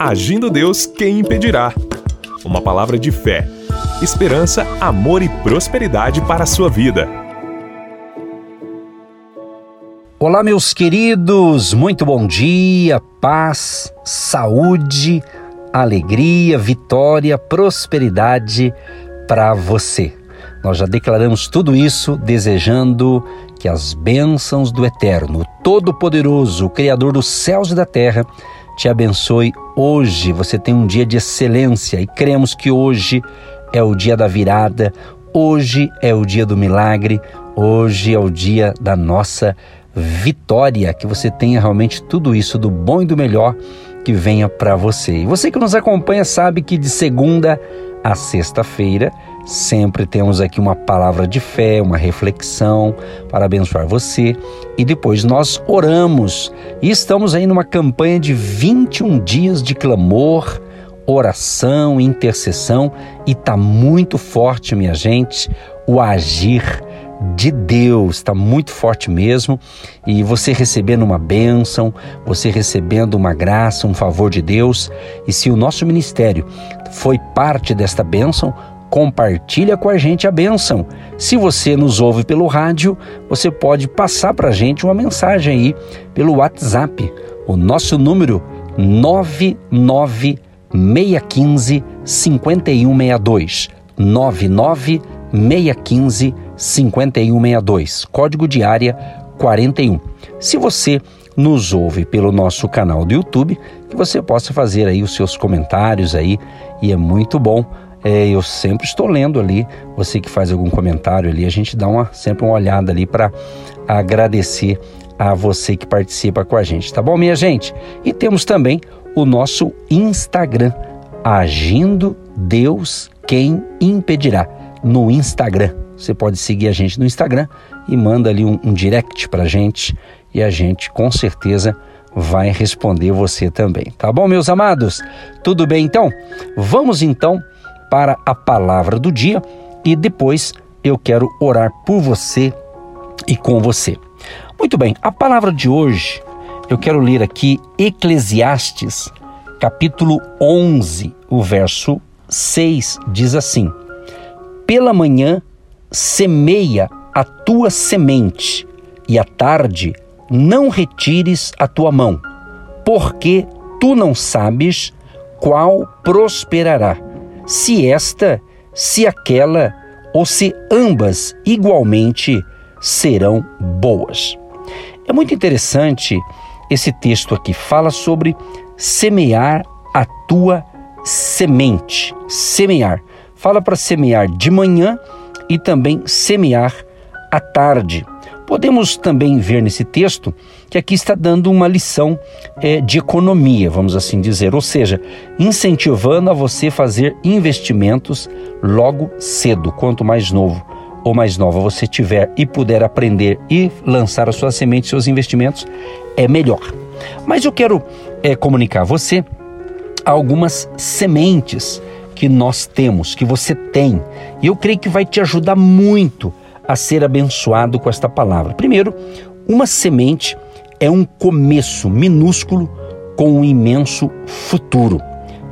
Agindo Deus, quem impedirá? Uma palavra de fé, esperança, amor e prosperidade para a sua vida. Olá, meus queridos, muito bom dia, paz, saúde, alegria, vitória, prosperidade para você. Nós já declaramos tudo isso desejando que as bênçãos do Eterno, Todo-Poderoso, Criador dos céus e da terra, te abençoe hoje. Você tem um dia de excelência e cremos que hoje é o dia da virada, hoje é o dia do milagre, hoje é o dia da nossa vitória. Que você tenha realmente tudo isso do bom e do melhor que venha para você. E você que nos acompanha sabe que de segunda a sexta-feira Sempre temos aqui uma palavra de fé, uma reflexão para abençoar você e depois nós oramos. E estamos aí numa campanha de 21 dias de clamor, oração, intercessão e tá muito forte, minha gente, o agir de Deus, está muito forte mesmo. E você recebendo uma bênção, você recebendo uma graça, um favor de Deus. E se o nosso ministério foi parte desta bênção, compartilha com a gente a bênção. Se você nos ouve pelo rádio, você pode passar para a gente uma mensagem aí pelo WhatsApp. O nosso número 99615 5162. 99615 5162. Código de área 41. Se você nos ouve pelo nosso canal do YouTube, que você possa fazer aí os seus comentários aí, e é muito bom é, eu sempre estou lendo ali. Você que faz algum comentário ali, a gente dá uma, sempre uma olhada ali para agradecer a você que participa com a gente, tá bom, minha gente? E temos também o nosso Instagram, Agindo Deus Quem Impedirá, no Instagram. Você pode seguir a gente no Instagram e manda ali um, um direct para a gente e a gente com certeza vai responder você também, tá bom, meus amados? Tudo bem então? Vamos então para a palavra do dia e depois eu quero orar por você e com você. Muito bem, a palavra de hoje eu quero ler aqui Eclesiastes, capítulo 11, o verso 6 diz assim: Pela manhã semeia a tua semente, e à tarde não retires a tua mão, porque tu não sabes qual prosperará se esta, se aquela ou se ambas igualmente serão boas. É muito interessante esse texto aqui, fala sobre semear a tua semente. Semear. Fala para semear de manhã e também semear à tarde. Podemos também ver nesse texto que aqui está dando uma lição é, de economia, vamos assim dizer, ou seja, incentivando a você fazer investimentos logo cedo, quanto mais novo ou mais nova você tiver e puder aprender e lançar a sua semente, seus investimentos, é melhor. Mas eu quero é, comunicar a você algumas sementes que nós temos, que você tem, e eu creio que vai te ajudar muito a ser abençoado com esta palavra. Primeiro, uma semente é um começo minúsculo com um imenso futuro.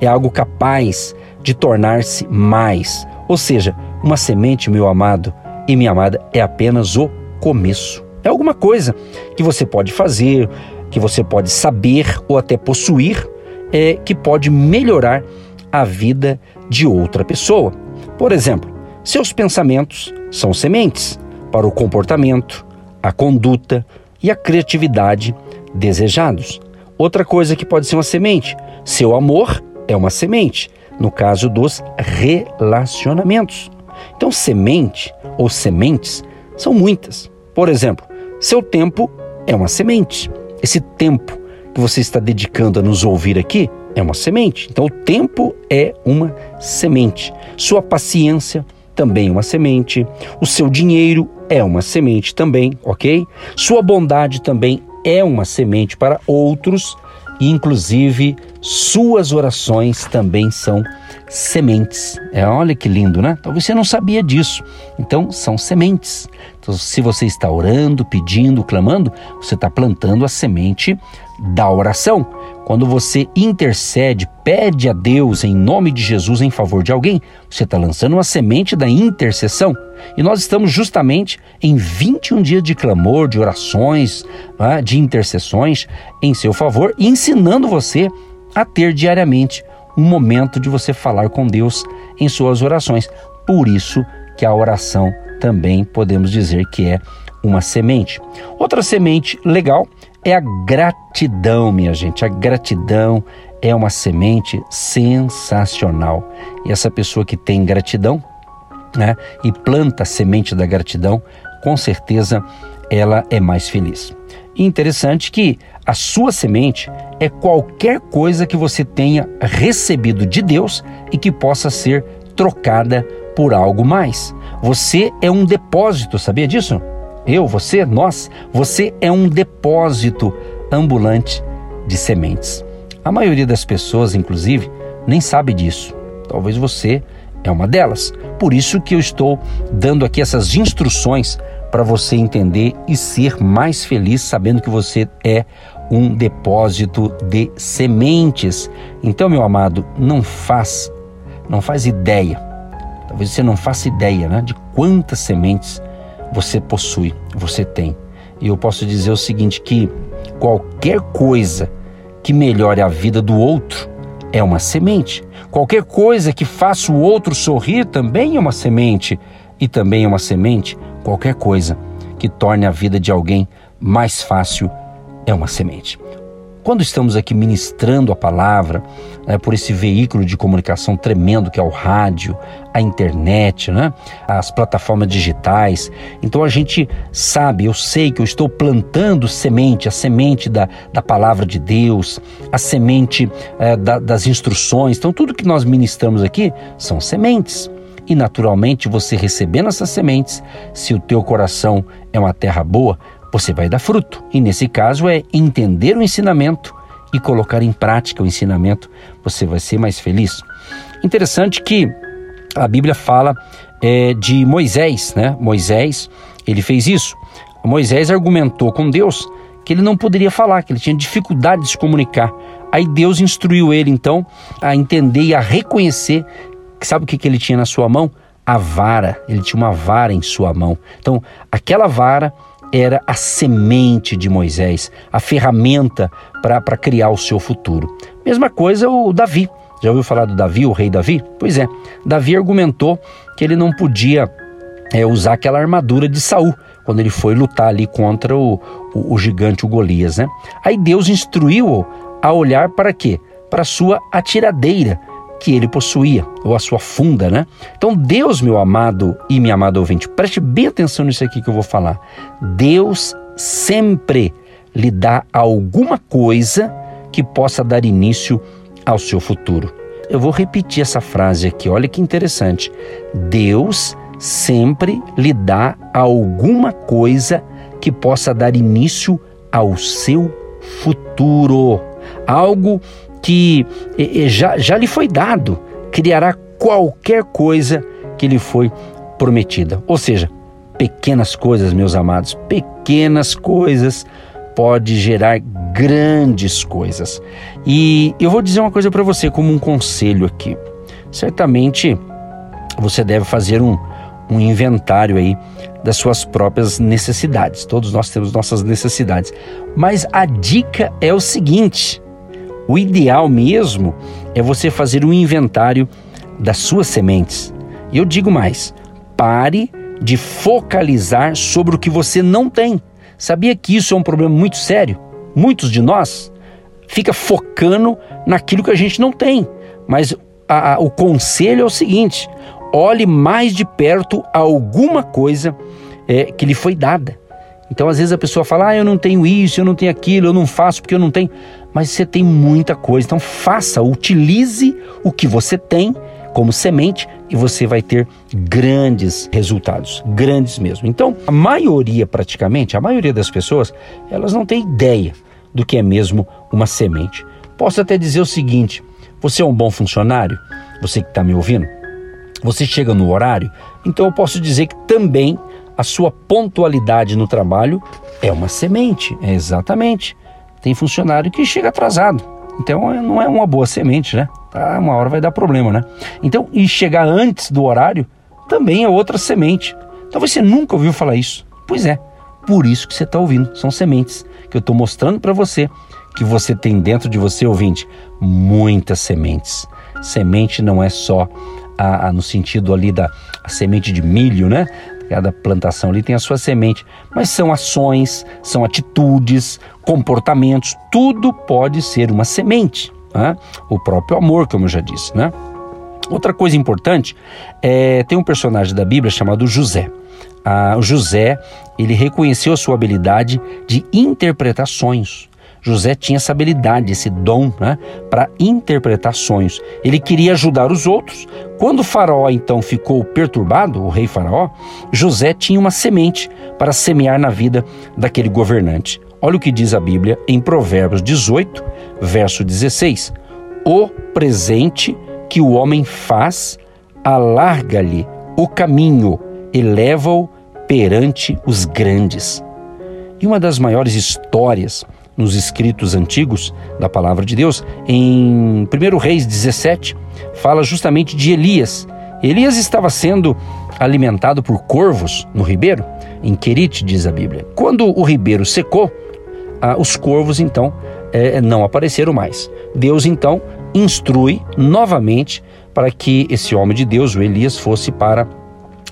É algo capaz de tornar-se mais. Ou seja, uma semente, meu amado e minha amada, é apenas o começo. É alguma coisa que você pode fazer, que você pode saber ou até possuir, é, que pode melhorar a vida de outra pessoa. Por exemplo, seus pensamentos são sementes para o comportamento, a conduta e a criatividade desejados. Outra coisa que pode ser uma semente, seu amor é uma semente, no caso dos relacionamentos. Então, semente ou sementes são muitas. Por exemplo, seu tempo é uma semente. Esse tempo que você está dedicando a nos ouvir aqui é uma semente. Então, o tempo é uma semente. Sua paciência, também uma semente. O seu dinheiro é uma semente também, ok? Sua bondade também é uma semente para outros, e inclusive suas orações também são sementes. É, olha que lindo, né? Talvez você não sabia disso. Então, são sementes. Então, se você está orando, pedindo, clamando, você está plantando a semente da oração. Quando você intercede, pede a Deus em nome de Jesus em favor de alguém, você está lançando uma semente da intercessão. E nós estamos justamente em 21 dias de clamor, de orações, né, de intercessões em seu favor, ensinando você a ter diariamente um momento de você falar com Deus em suas orações. Por isso que a oração também podemos dizer que é uma semente. Outra semente legal é a gratidão, minha gente. A gratidão é uma semente sensacional. E essa pessoa que tem gratidão, né, e planta a semente da gratidão, com certeza ela é mais feliz. Interessante que a sua semente é qualquer coisa que você tenha recebido de Deus e que possa ser trocada por algo mais. Você é um depósito, sabia disso? Eu, você, nós, você é um depósito ambulante de sementes. A maioria das pessoas, inclusive, nem sabe disso. Talvez você é uma delas. Por isso que eu estou dando aqui essas instruções para você entender e ser mais feliz sabendo que você é um depósito de sementes. Então, meu amado, não faz, não faz ideia. Talvez você não faça ideia, né, de quantas sementes você possui, você tem. E eu posso dizer o seguinte que qualquer coisa que melhore a vida do outro é uma semente. Qualquer coisa que faça o outro sorrir também é uma semente. E também é uma semente, qualquer coisa que torne a vida de alguém mais fácil é uma semente. Quando estamos aqui ministrando a palavra, né, por esse veículo de comunicação tremendo que é o rádio, a internet, né, as plataformas digitais, então a gente sabe, eu sei que eu estou plantando semente, a semente da, da palavra de Deus, a semente é, da, das instruções. Então, tudo que nós ministramos aqui são sementes. E naturalmente, você recebendo essas sementes, se o teu coração é uma terra boa, você vai dar fruto. E nesse caso é entender o ensinamento e colocar em prática o ensinamento, você vai ser mais feliz. Interessante que a Bíblia fala é, de Moisés, né? Moisés, ele fez isso. Moisés argumentou com Deus que ele não poderia falar, que ele tinha dificuldade de se comunicar. Aí Deus instruiu ele então a entender e a reconhecer que sabe o que, que ele tinha na sua mão? A vara. Ele tinha uma vara em sua mão. Então, aquela vara era a semente de Moisés, a ferramenta para criar o seu futuro. Mesma coisa o Davi. Já ouviu falar do Davi, o rei Davi? Pois é, Davi argumentou que ele não podia é, usar aquela armadura de Saul quando ele foi lutar ali contra o, o, o gigante, o Golias, né? Aí Deus instruiu-o a olhar para quê? Para sua atiradeira que ele possuía, ou a sua funda, né? Então, Deus, meu amado e minha amada ouvinte, preste bem atenção nisso aqui que eu vou falar. Deus sempre lhe dá alguma coisa que possa dar início ao seu futuro. Eu vou repetir essa frase aqui, olha que interessante. Deus sempre lhe dá alguma coisa que possa dar início ao seu futuro. Algo que já, já lhe foi dado, criará qualquer coisa que lhe foi prometida. Ou seja, pequenas coisas, meus amados, pequenas coisas pode gerar grandes coisas. E eu vou dizer uma coisa para você como um conselho aqui. Certamente você deve fazer um, um inventário aí das suas próprias necessidades. Todos nós temos nossas necessidades. Mas a dica é o seguinte: o ideal mesmo é você fazer um inventário das suas sementes. E eu digo mais: pare de focalizar sobre o que você não tem. Sabia que isso é um problema muito sério? Muitos de nós fica focando naquilo que a gente não tem. Mas a, a, o conselho é o seguinte: olhe mais de perto alguma coisa é, que lhe foi dada. Então, às vezes a pessoa fala: ah, eu não tenho isso, eu não tenho aquilo, eu não faço porque eu não tenho. Mas você tem muita coisa. Então, faça, utilize o que você tem como semente e você vai ter grandes resultados, grandes mesmo. Então, a maioria, praticamente, a maioria das pessoas, elas não tem ideia do que é mesmo uma semente. Posso até dizer o seguinte: você é um bom funcionário? Você que está me ouvindo? Você chega no horário? Então eu posso dizer que também a sua pontualidade no trabalho é uma semente, é exatamente. Tem funcionário que chega atrasado. Então não é uma boa semente, né? Tá, uma hora vai dar problema, né? Então, e chegar antes do horário também é outra semente. Talvez você nunca ouviu falar isso. Pois é, por isso que você está ouvindo. São sementes que eu estou mostrando para você que você tem dentro de você, ouvinte, muitas sementes. Semente não é só a, a, no sentido ali da semente de milho, né? Cada plantação ali tem a sua semente, mas são ações, são atitudes, comportamentos, tudo pode ser uma semente. Né? O próprio amor, como eu já disse, né? Outra coisa importante é tem um personagem da Bíblia chamado José. Ah, José ele reconheceu a sua habilidade de interpretar sonhos. José tinha essa habilidade, esse dom né, para interpretar sonhos. Ele queria ajudar os outros. Quando o faraó então ficou perturbado, o rei faraó, José tinha uma semente para semear na vida daquele governante. Olha o que diz a Bíblia em Provérbios 18, verso 16. O presente que o homem faz, alarga-lhe o caminho, eleva-o perante os grandes. E uma das maiores histórias nos escritos antigos da palavra de Deus, em 1 Reis 17, fala justamente de Elias. Elias estava sendo alimentado por corvos no ribeiro, em Querite, diz a Bíblia. Quando o ribeiro secou, os corvos então eh, não apareceram mais. Deus então instrui novamente para que esse homem de Deus, o Elias, fosse para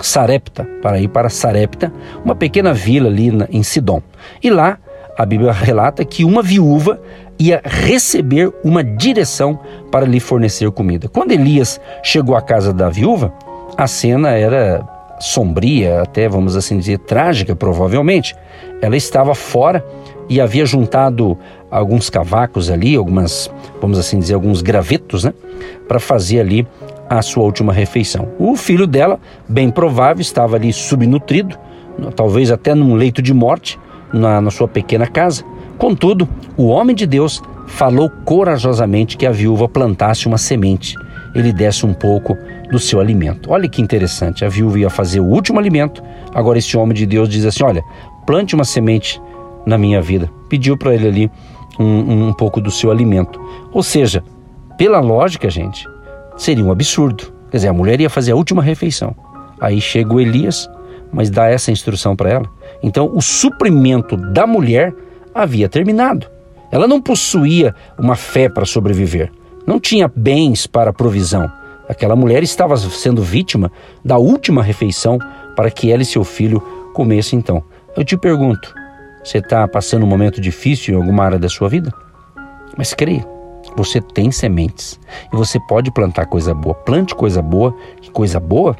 Sarepta, para ir para Sarepta, uma pequena vila ali em Sidom. E lá a Bíblia relata que uma viúva ia receber uma direção para lhe fornecer comida. Quando Elias chegou à casa da viúva, a cena era sombria, até vamos assim dizer trágica, provavelmente. Ela estava fora e havia juntado alguns cavacos ali, algumas, vamos assim dizer, alguns gravetos, né, para fazer ali a sua última refeição. O filho dela, bem provável, estava ali subnutrido, talvez até num leito de morte, na, na sua pequena casa. Contudo, o homem de Deus falou corajosamente que a viúva plantasse uma semente, ele desse um pouco do seu alimento. Olha que interessante, a viúva ia fazer o último alimento, agora esse homem de Deus diz assim: Olha, plante uma semente na minha vida. Pediu para ele ali um, um pouco do seu alimento. Ou seja, pela lógica, gente, seria um absurdo. Quer dizer, a mulher ia fazer a última refeição. Aí chega o Elias, mas dá essa instrução para ela. Então, o suprimento da mulher havia terminado. Ela não possuía uma fé para sobreviver, não tinha bens para provisão. Aquela mulher estava sendo vítima da última refeição para que ela e seu filho comessem então. Eu te pergunto, você está passando um momento difícil em alguma área da sua vida? Mas creia, você tem sementes e você pode plantar coisa boa. Plante coisa boa, que coisa boa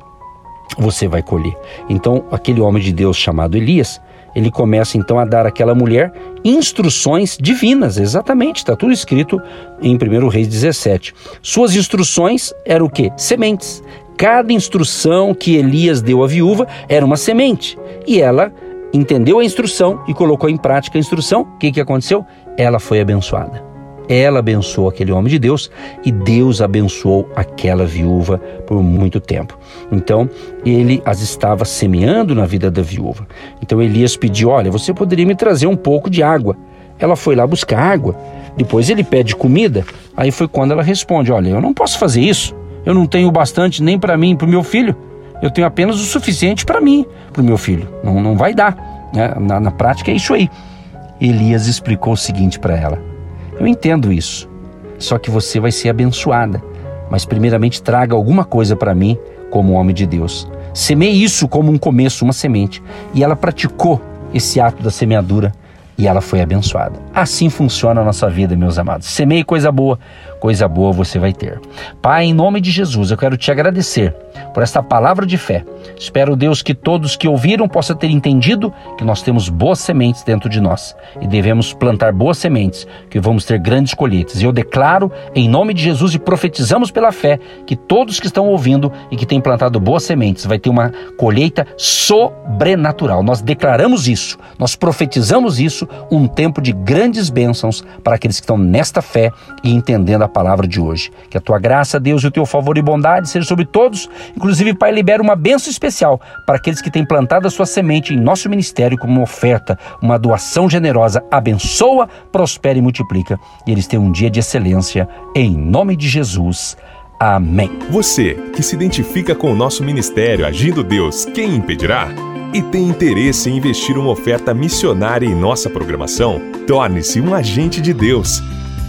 você vai colher. Então, aquele homem de Deus chamado Elias, ele começa então a dar àquela mulher instruções divinas, exatamente, está tudo escrito em 1 Reis 17. Suas instruções eram o quê? Sementes. Cada instrução que Elias deu à viúva era uma semente. E ela entendeu a instrução e colocou em prática a instrução. O que, que aconteceu? Ela foi abençoada. Ela abençoou aquele homem de Deus e Deus abençoou aquela viúva por muito tempo. Então, ele as estava semeando na vida da viúva. Então, Elias pediu: Olha, você poderia me trazer um pouco de água. Ela foi lá buscar água. Depois ele pede comida. Aí foi quando ela responde: Olha, eu não posso fazer isso. Eu não tenho bastante nem para mim e para o meu filho. Eu tenho apenas o suficiente para mim, para o meu filho. Não, não vai dar. Né? Na, na prática é isso aí. Elias explicou o seguinte para ela: eu entendo isso. Só que você vai ser abençoada. Mas primeiramente traga alguma coisa para mim como homem de Deus. Semeie isso como um começo, uma semente. E ela praticou esse ato da semeadura e ela foi abençoada. Assim funciona a nossa vida, meus amados. Semeie coisa boa, coisa boa você vai ter. Pai, em nome de Jesus, eu quero te agradecer por esta palavra de fé. Espero, Deus, que todos que ouviram possam ter entendido que nós temos boas sementes dentro de nós e devemos plantar boas sementes, que vamos ter grandes colheitas. E eu declaro, em nome de Jesus, e profetizamos pela fé, que todos que estão ouvindo e que têm plantado boas sementes vai ter uma colheita sobrenatural. Nós declaramos isso, nós profetizamos isso um tempo de grandes bênçãos para aqueles que estão nesta fé e entendendo a palavra de hoje. Que a tua graça, Deus, e o teu favor e bondade seja sobre todos. Inclusive, Pai, libera uma bênção especial para aqueles que têm plantado a sua semente em nosso ministério como uma oferta, uma doação generosa. Abençoa, prospera e multiplica. E eles tenham um dia de excelência. Em nome de Jesus. Amém. Você que se identifica com o nosso ministério Agindo Deus, quem impedirá? E tem interesse em investir uma oferta missionária em nossa programação? Torne-se um agente de Deus